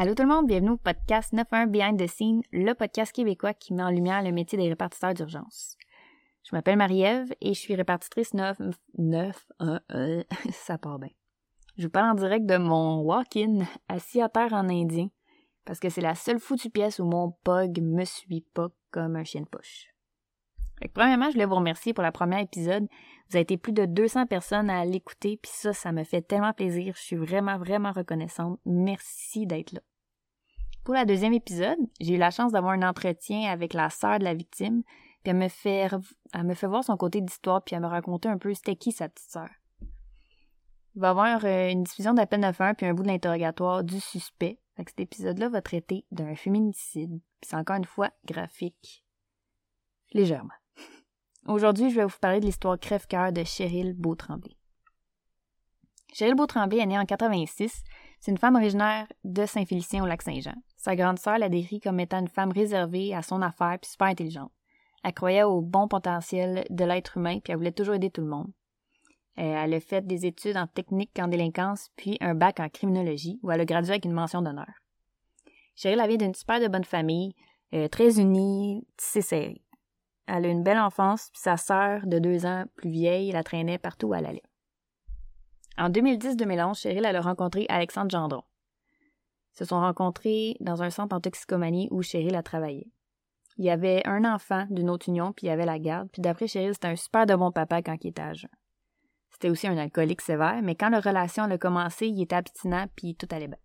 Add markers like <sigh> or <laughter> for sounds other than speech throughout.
Allô tout le monde, bienvenue au podcast 91 Behind the Scene, le podcast québécois qui met en lumière le métier des répartiteurs d'urgence. Je m'appelle Marie-Ève et je suis répartitrice 9... 9... Euh, ça part bien. Je vous parle en direct de mon walk-in assis à terre en indien parce que c'est la seule foutue pièce où mon pug me suit pas comme un chien de poche. premièrement, je voulais vous remercier pour le premier épisode. Vous avez été plus de 200 personnes à l'écouter, puis ça, ça me fait tellement plaisir. Je suis vraiment, vraiment reconnaissante. Merci d'être là. Pour la deuxième épisode, j'ai eu la chance d'avoir un entretien avec la sœur de la victime, puis elle me fait, me voir son côté d'histoire, puis elle me raconter un peu c'était qui sa petite sœur. Il va y avoir euh, une diffusion d'appel 9-1 puis un bout de l'interrogatoire du suspect. Cet épisode-là va traiter d'un féminicide, puis c'est encore une fois graphique. Légèrement. <laughs> Aujourd'hui, je vais vous parler de l'histoire crève-cœur de Cheryl Beautremblay. Cheryl Beautremblay est née en 86. C'est une femme originaire de Saint-Félicien au lac Saint-Jean. Sa grande sœur la décrit comme étant une femme réservée à son affaire puis super intelligente. Elle croyait au bon potentiel de l'être humain puis elle voulait toujours aider tout le monde. Euh, elle a fait des études en technique en délinquance puis un bac en criminologie où elle a gradué avec une mention d'honneur. Cheryl vient d'une super de bonne famille, euh, très unie, tissée serrée. Elle a une belle enfance puis sa sœur de deux ans plus vieille la traînait partout où elle allait. En 2010-2011, Cheryl a rencontré Alexandre Gendron se sont rencontrés dans un centre en toxicomanie où Cheryl a travaillé. Il y avait un enfant d'une autre union, puis il y avait la garde, puis d'après Cheryl, c'était un super de bon papa quand il était âgé. C'était aussi un alcoolique sévère, mais quand la relation a commencé, il était abstinent, puis tout allait bien.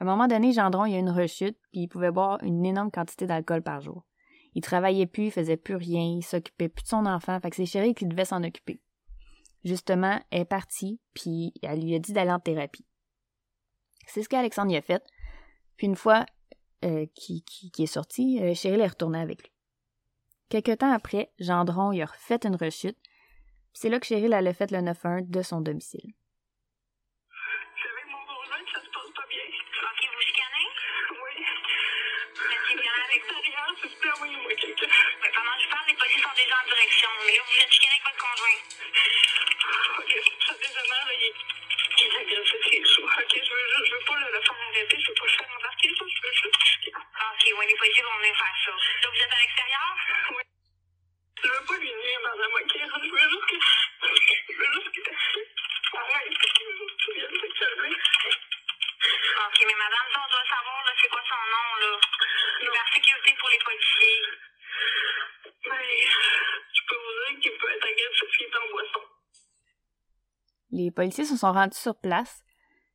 À un moment donné, Gendron, il y a une rechute, puis il pouvait boire une énorme quantité d'alcool par jour. Il travaillait plus, il faisait plus rien, il s'occupait plus de son enfant, fait que c'est Cheryl qui devait s'en occuper. Justement, elle est partie, puis elle lui a dit d'aller en thérapie. C'est ce qu'Alexandre y a fait. Puis une fois euh, est sorti, euh, Cheryl est retournée avec lui. Quelque temps après, Gendron y a refait une rechute. C'est là que Cheryl a fait le 9-1 de son domicile. Déjà en direction. Mais là, vous êtes chicané avec votre conjoint. Ok, ça là, il il est agressé ses sous. Ok, je veux, je, veux pas le, le faire arrêter, je veux pas le faire embarquer, ça, je veux juste. Ok, oui, les policiers vont venir faire ça. Là, vous êtes à l'extérieur? Oui. Je veux pas lui nuire, madame, ok? Je veux juste que. Je veux juste que. Arrête, je veux juste que tu viennes te calmer. Ok, mais madame, on doit savoir, là, c'est quoi son nom, là? La sécurité pour les policiers. Mais, je peux vous dire qu'il peut être agressif s'il est en boisson. Les policiers se sont rendus sur place,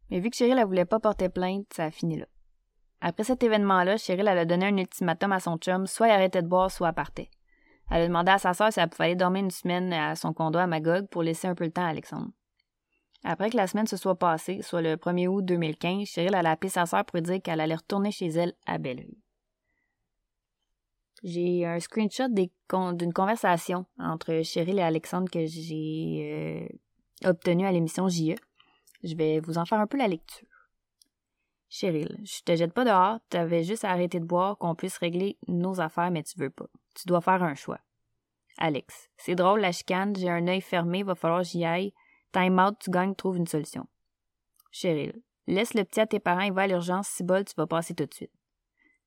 mais vu que Cheryl ne voulait pas porter plainte, ça a fini là. Après cet événement-là, Cheryl elle a donné un ultimatum à son chum, soit il arrêtait de boire, soit elle partait. Elle a demandé à sa sœur si elle pouvait aller dormir une semaine à son condo à Magog pour laisser un peu le temps à Alexandre. Après que la semaine se soit passée, soit le 1er août 2015, Cheryl a appelé sa sœur pour lui dire qu'elle allait retourner chez elle à Belleville. J'ai un screenshot d'une conversation entre Cheryl et Alexandre que j'ai euh, obtenu à l'émission JE. Je vais vous en faire un peu la lecture. Cheryl, je te jette pas dehors, t'avais juste à arrêter de boire, qu'on puisse régler nos affaires, mais tu veux pas. Tu dois faire un choix. Alex, c'est drôle la chicane, j'ai un œil fermé, va falloir j'y aille. Time out, tu gagnes, trouve une solution. Cheryl, laisse le petit à tes parents, il va à l'urgence, si bol, tu vas passer tout de suite.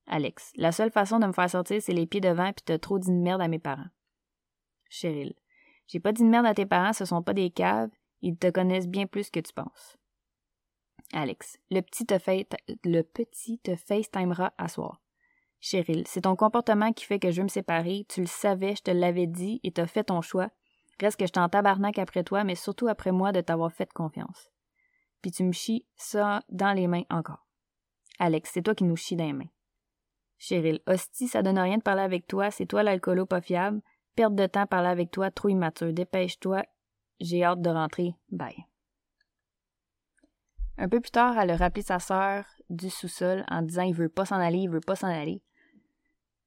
Alex, la seule façon de me faire sortir, c'est les pieds devant puis t'as trop dit de merde à mes parents. Cheryl, j'ai pas dit de merde à tes parents, ce sont pas des caves, ils te connaissent bien plus que tu penses. Alex, le petit te fait, le petit te FaceTimera à soir. Cheryl, c'est ton comportement qui fait que je veux me séparer, tu le savais, je te l'avais dit et t'as fait ton choix, Reste que je t'en tabarnak après toi, mais surtout après moi de t'avoir fait confiance. Puis tu me chies ça dans les mains encore. Alex, c'est toi qui nous chies dans les mains. Cheryl, hostie, ça donne rien de parler avec toi, c'est toi l'alcoolo pas fiable. Perte de temps parler avec toi, trop immature. Dépêche-toi, j'ai hâte de rentrer. Bye. Un peu plus tard, elle a rappelé sa sœur du sous-sol en disant il veut pas s'en aller, il veut pas s'en aller.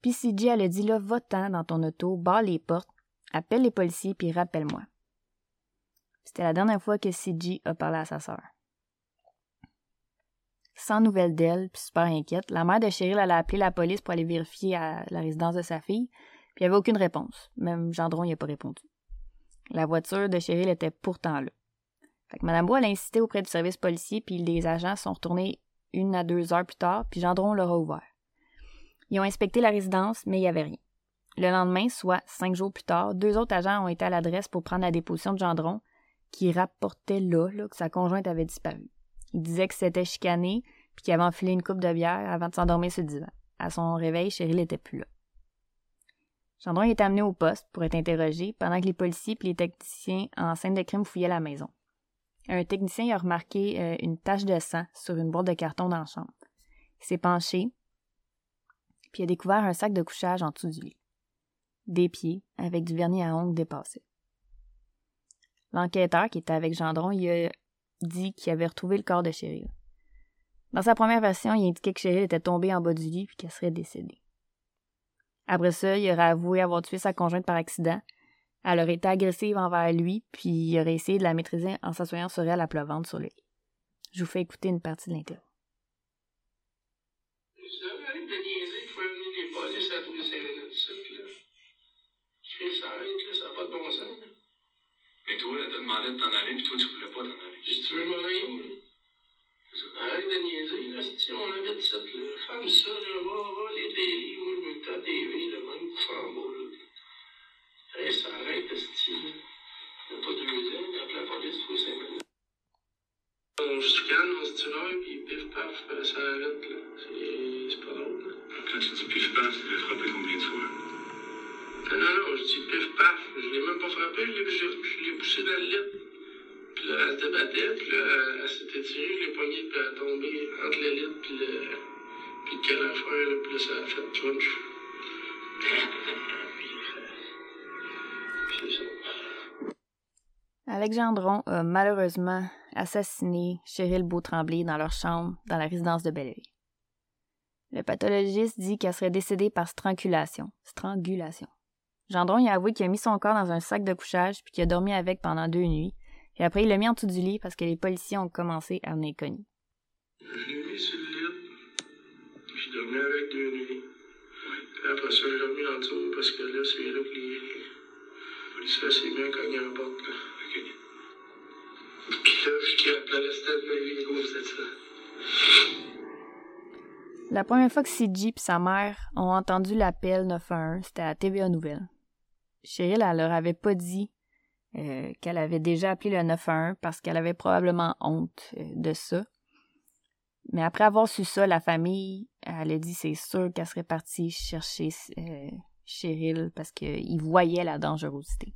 Puis CJ, elle a dit là, va-t'en dans ton auto, barre les portes, Appelle les policiers puis rappelle-moi. C'était la dernière fois que CG a parlé à sa sœur. Sans nouvelles d'elle, puis super inquiète, la mère de Cheryl allait appelé la police pour aller vérifier à la résidence de sa fille, puis il n'y avait aucune réponse. Même Gendron n'y a pas répondu. La voiture de Cheryl était pourtant là. Fait que Mme Bois a insisté auprès du service policier, puis les agents sont retournés une à deux heures plus tard, puis Gendron leur a ouvert. Ils ont inspecté la résidence, mais il n'y avait rien. Le lendemain, soit cinq jours plus tard, deux autres agents ont été à l'adresse pour prendre la déposition de Gendron, qui rapportait là, que sa conjointe avait disparu. Il disait que c'était chicané, puis qu'il avait enfilé une coupe de bière avant de s'endormir le divan. À son réveil, Cheryl n'était plus là. Gendron est amené au poste pour être interrogé pendant que les policiers et les techniciens en scène de crime fouillaient la maison. Un technicien a remarqué euh, une tache de sang sur une boîte de carton dans la chambre. Il s'est penché, puis a découvert un sac de couchage en dessous du lit. Des pieds, avec du vernis à ongles dépassé. L'enquêteur qui était avec Gendron, il a dit qu'il avait retrouvé le corps de Cheryl. Dans sa première version, il indiquait que Cheryl était tombée en bas du lit puis qu'elle serait décédée. Après ça, il aurait avoué avoir tué sa conjointe par accident. Elle aurait été agressive envers lui, puis il aurait essayé de la maîtriser en s'assoyant sur elle à plat sur le lit. Je vous fais écouter une partie de l'interview. Mais toi, elle t'a demandé de t'en aller, puis toi, tu voulais pas t'en aller. Si tu veux m'en aller, Arrête de niaiser, là, si on avait de cette. Femme ça, là, va, va, les délits, <laughs> là, ça a malheureusement assassiné Cheryl Beautremblay dans leur chambre dans la résidence de Belleville. Le pathologiste dit qu'elle serait décédée par strangulation. Strangulation. Gendron y a avoué qu'il a mis son corps dans un sac de couchage puis qu'il a dormi avec pendant deux nuits. Et après, il l'a mis en dessous du lit parce que les policiers ont commencé à venir cogner. La première fois que CG et sa mère ont entendu l'appel 911, c'était à TVA Nouvelles. Cheryl, elle leur avait pas dit euh, qu'elle avait déjà appelé le 911 parce qu'elle avait probablement honte euh, de ça. Mais après avoir su ça, la famille, elle a dit c'est sûr qu'elle serait partie chercher euh, Cheryl parce qu'ils voyaient la dangerosité.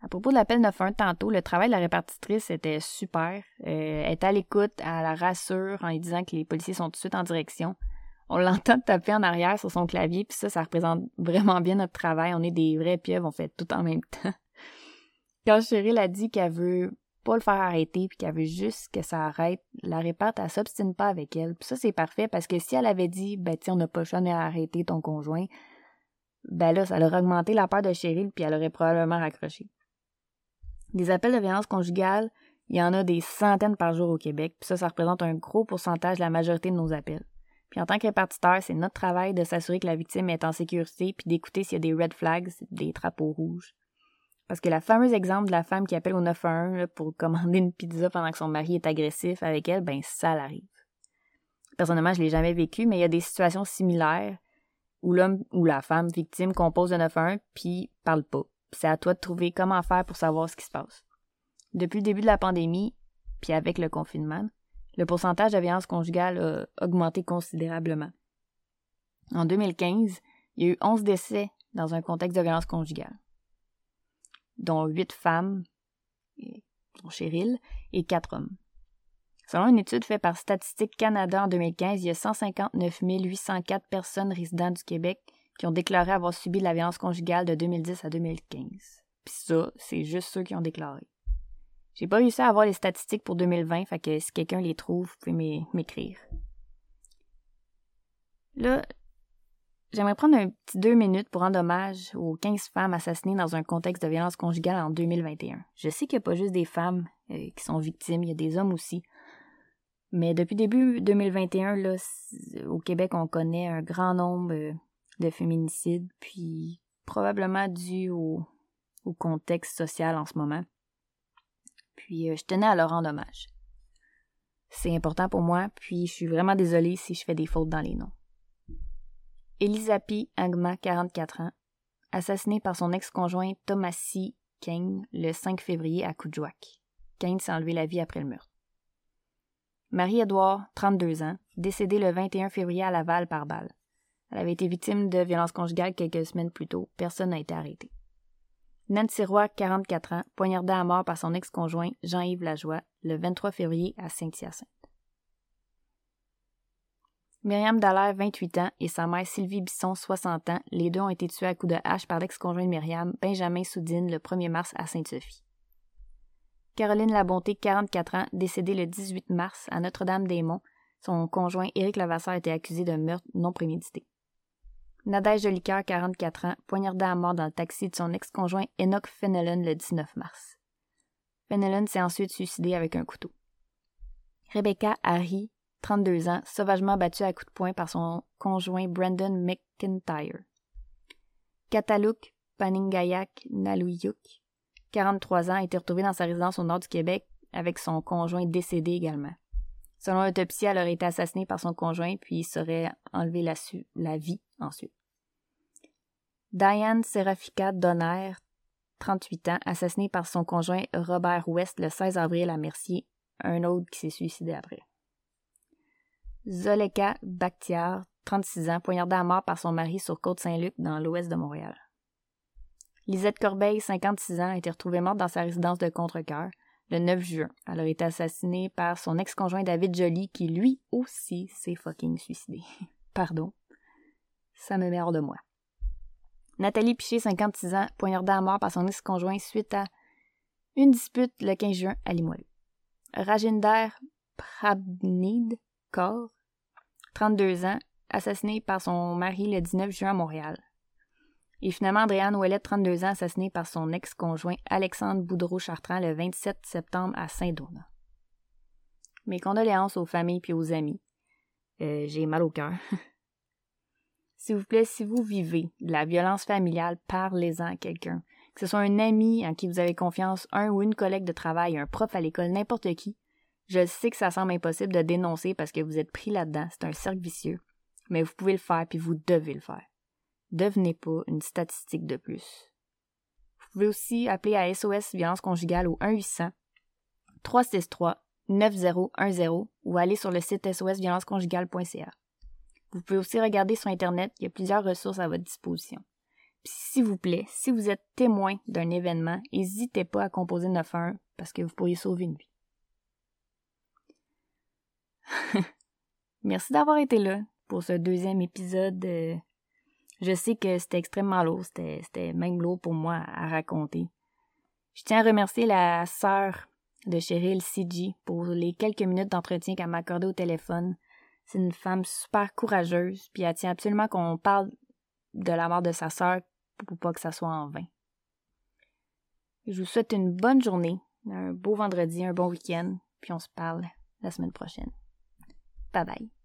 À propos de l'appel 911 tantôt, le travail de la répartitrice était super. elle est à l'écoute, elle la rassure en lui disant que les policiers sont tout de suite en direction on l'entend <laughs> taper en arrière sur son clavier, puis ça, ça représente vraiment bien notre travail. On est des vrais pieuvres, on fait tout en même <laughs> temps. Quand Cheryl a dit qu'elle veut pas le faire arrêter, puis qu'elle veut juste que ça arrête, la réparte, elle s'obstine pas avec elle. Puis ça, c'est parfait, parce que si elle avait dit, ben, tiens, on n'a pas choix d'arrêter ton conjoint, ben là, ça aurait augmenté la peur de Cheryl, puis elle aurait probablement raccroché. Des appels de violence conjugale, il y en a des centaines par jour au Québec, puis ça, ça représente un gros pourcentage de la majorité de nos appels. Puis en tant que répartiteur, c'est notre travail de s'assurer que la victime est en sécurité puis d'écouter s'il y a des red flags, des drapeaux rouges. Parce que la fameuse exemple de la femme qui appelle au 911 pour commander une pizza pendant que son mari est agressif avec elle, ben ça l'arrive. Personnellement, je l'ai jamais vécu, mais il y a des situations similaires où l'homme ou la femme victime compose le 911 puis parle pas. C'est à toi de trouver comment faire pour savoir ce qui se passe. Depuis le début de la pandémie, puis avec le confinement, le pourcentage de violence conjugale a augmenté considérablement. En 2015, il y a eu 11 décès dans un contexte de violence conjugale, dont 8 femmes, dont Cheryl, et 4 hommes. Selon une étude faite par Statistique Canada en 2015, il y a 159 804 personnes résidant du Québec qui ont déclaré avoir subi de la violence conjugale de 2010 à 2015. Puis ça, c'est juste ceux qui ont déclaré. J'ai pas réussi à avoir les statistiques pour 2020, fait que si quelqu'un les trouve, vous pouvez m'écrire. Là, j'aimerais prendre un petit deux minutes pour rendre hommage aux 15 femmes assassinées dans un contexte de violence conjugale en 2021. Je sais qu'il n'y a pas juste des femmes euh, qui sont victimes, il y a des hommes aussi. Mais depuis début 2021, là, au Québec, on connaît un grand nombre euh, de féminicides, puis probablement dû au contexte social en ce moment puis euh, je tenais à leur rendre hommage. C'est important pour moi, puis je suis vraiment désolée si je fais des fautes dans les noms. Elisapi Angma, 44 ans, assassinée par son ex-conjoint Thomasy Kane le 5 février à Kujouak. Kane s'est enlevé la vie après le meurtre. Marie-Édouard, 32 ans, décédée le 21 février à Laval par balle. Elle avait été victime de violences conjugales quelques semaines plus tôt. Personne n'a été arrêté. Nancy Roy, 44 ans, poignardée à mort par son ex-conjoint Jean-Yves Lajoie le 23 février à Saint-Hyacinthe. Myriam Dallaire, 28 ans, et sa mère Sylvie Bisson, 60 ans, les deux ont été tués à coups de hache par l'ex-conjoint de Myriam, Benjamin Soudine, le 1er mars à Sainte-Sophie. Caroline Labonté, 44 ans, décédée le 18 mars à Notre-Dame-des-Monts, son conjoint Éric Levasseur était accusé de meurtre non prémédité. Nadège Jolicoeur, 44 ans, poignardée à mort dans le taxi de son ex-conjoint Enoch Fenelon le 19 mars. Fenelon s'est ensuite suicidé avec un couteau. Rebecca Harry, 32 ans, sauvagement battue à coups de poing par son conjoint Brandon McIntyre. Kataluk Paningayak Naluyuk, 43 ans, a été retrouvée dans sa résidence au nord du Québec avec son conjoint décédé également. Selon l'autopsie, elle aurait été assassinée par son conjoint puis il serait enlevé la, la vie ensuite. Diane Serafika Donner, 38 ans, assassinée par son conjoint Robert West le 16 avril à Mercier, un autre qui s'est suicidé après. Zoleka Bakhtiar, 36 ans, poignardée à mort par son mari sur Côte-Saint-Luc dans l'ouest de Montréal. Lisette Corbeil, 56 ans, a été retrouvée morte dans sa résidence de Contrecoeur le 9 juin. Elle a été assassinée par son ex-conjoint David Joly, qui lui aussi s'est fucking suicidé. <laughs> Pardon. Ça me met hors de moi. Nathalie Piché, 56 ans, poignardée à mort par son ex-conjoint suite à une dispute le 15 juin à Limoilou. Rajinder Prabnid Kaur, 32 ans, assassiné par son mari le 19 juin à Montréal. Et finalement, Andréane Ouellette, 32 ans, assassinée par son ex-conjoint Alexandre Boudreau-Chartrand le 27 septembre à Saint-Donat. Mes condoléances aux familles puis aux amis. Euh, j'ai mal au cœur. <laughs> S'il vous plaît, si vous vivez de la violence familiale, parlez-en à quelqu'un. Que ce soit un ami en qui vous avez confiance, un ou une collègue de travail, un prof à l'école, n'importe qui. Je sais que ça semble impossible de dénoncer parce que vous êtes pris là-dedans, c'est un cercle vicieux. Mais vous pouvez le faire puis vous devez le faire devenez pas une statistique de plus. Vous pouvez aussi appeler à SOS Violence Conjugale au 1-800 363 9010 ou aller sur le site sosviolenceconjugale.ca. Vous pouvez aussi regarder sur Internet, il y a plusieurs ressources à votre disposition. s'il vous plaît, si vous êtes témoin d'un événement, n'hésitez pas à composer 91 parce que vous pourriez sauver une vie. <laughs> Merci d'avoir été là pour ce deuxième épisode je sais que c'était extrêmement lourd, c'était même lourd pour moi à raconter. Je tiens à remercier la sœur de Cheryl CG pour les quelques minutes d'entretien qu'elle m'a accordé au téléphone. C'est une femme super courageuse, puis elle tient absolument qu'on parle de la mort de sa sœur pour pas que ça soit en vain. Je vous souhaite une bonne journée, un beau vendredi, un bon week-end, puis on se parle la semaine prochaine. Bye bye.